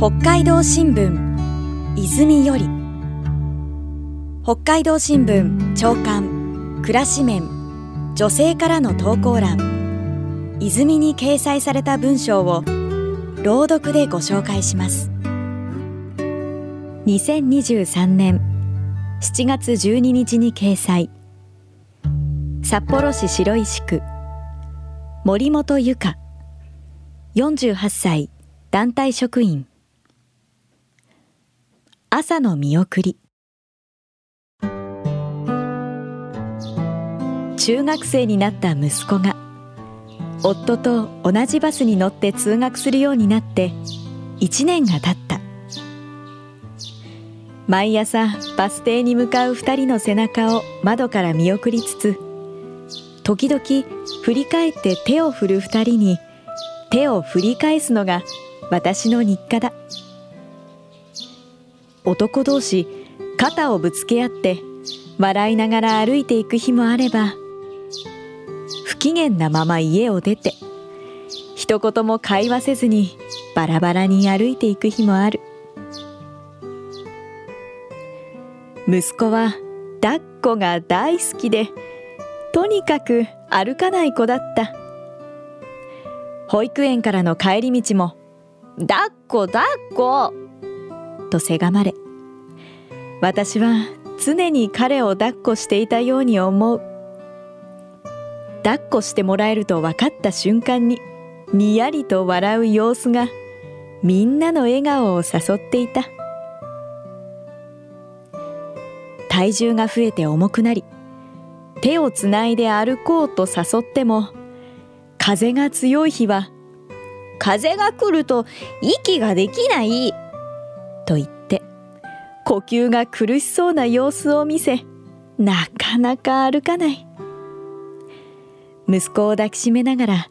北海道新聞泉より。北海道新聞長官暮らし面女性からの投稿欄。泉に掲載された文章を朗読でご紹介します。2023年7月12日に掲載。札幌市白石区。森本由香。48歳団体職員。朝の見送り。中学生になった息子が夫と同じバスに乗って通学するようになって1年が経った。毎朝バス停に向かう2人の背中を窓から見送りつつ時々振り返って手を振る2人に手を振り返すのが私の日課だ。男同士肩をぶつけ合って笑いながら歩いていく日もあれば不機嫌なまま家を出て一言も会話せずにバラバラに歩いていく日もある息子は抱っこが大好きでとにかく歩かない子だった保育園からの帰り道も「抱っこ抱っこ!」とせがまれ。私は常に彼を抱っこしていたように思う。抱っこしてもらえると分かった瞬間ににやりと笑う様子がみんなの笑顔を誘っていた。体重が増えて重くなり手をつないで歩こうと誘っても風が強い日は風が来ると息ができない。と言って呼吸が苦しそうな様子を見せなかなか歩かない。息子を抱きしめながら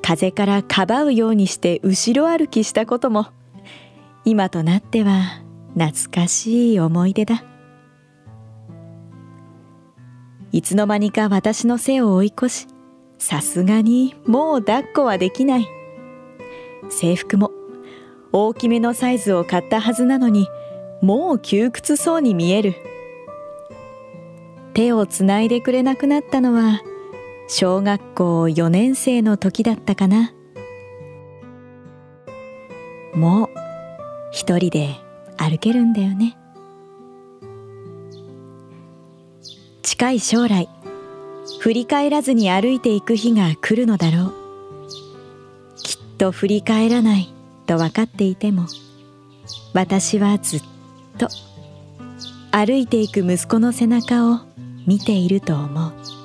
風からかばうようにして後ろ歩きしたことも今となっては懐かしい思い出だ。いつの間にか私の背を追い越しさすがにもう抱っこはできない。制服も大きめのサイズを買ったはずなのにもう窮屈そうに見える。手をつないでくれなくなったのは小学校4年生の時だったかな。もう一人で歩けるんだよね。近い将来振り返らずに歩いていく日が来るのだろう。きっと振り返らない。と分かっていても私はずっと歩いていく息子の背中を見ていると思う。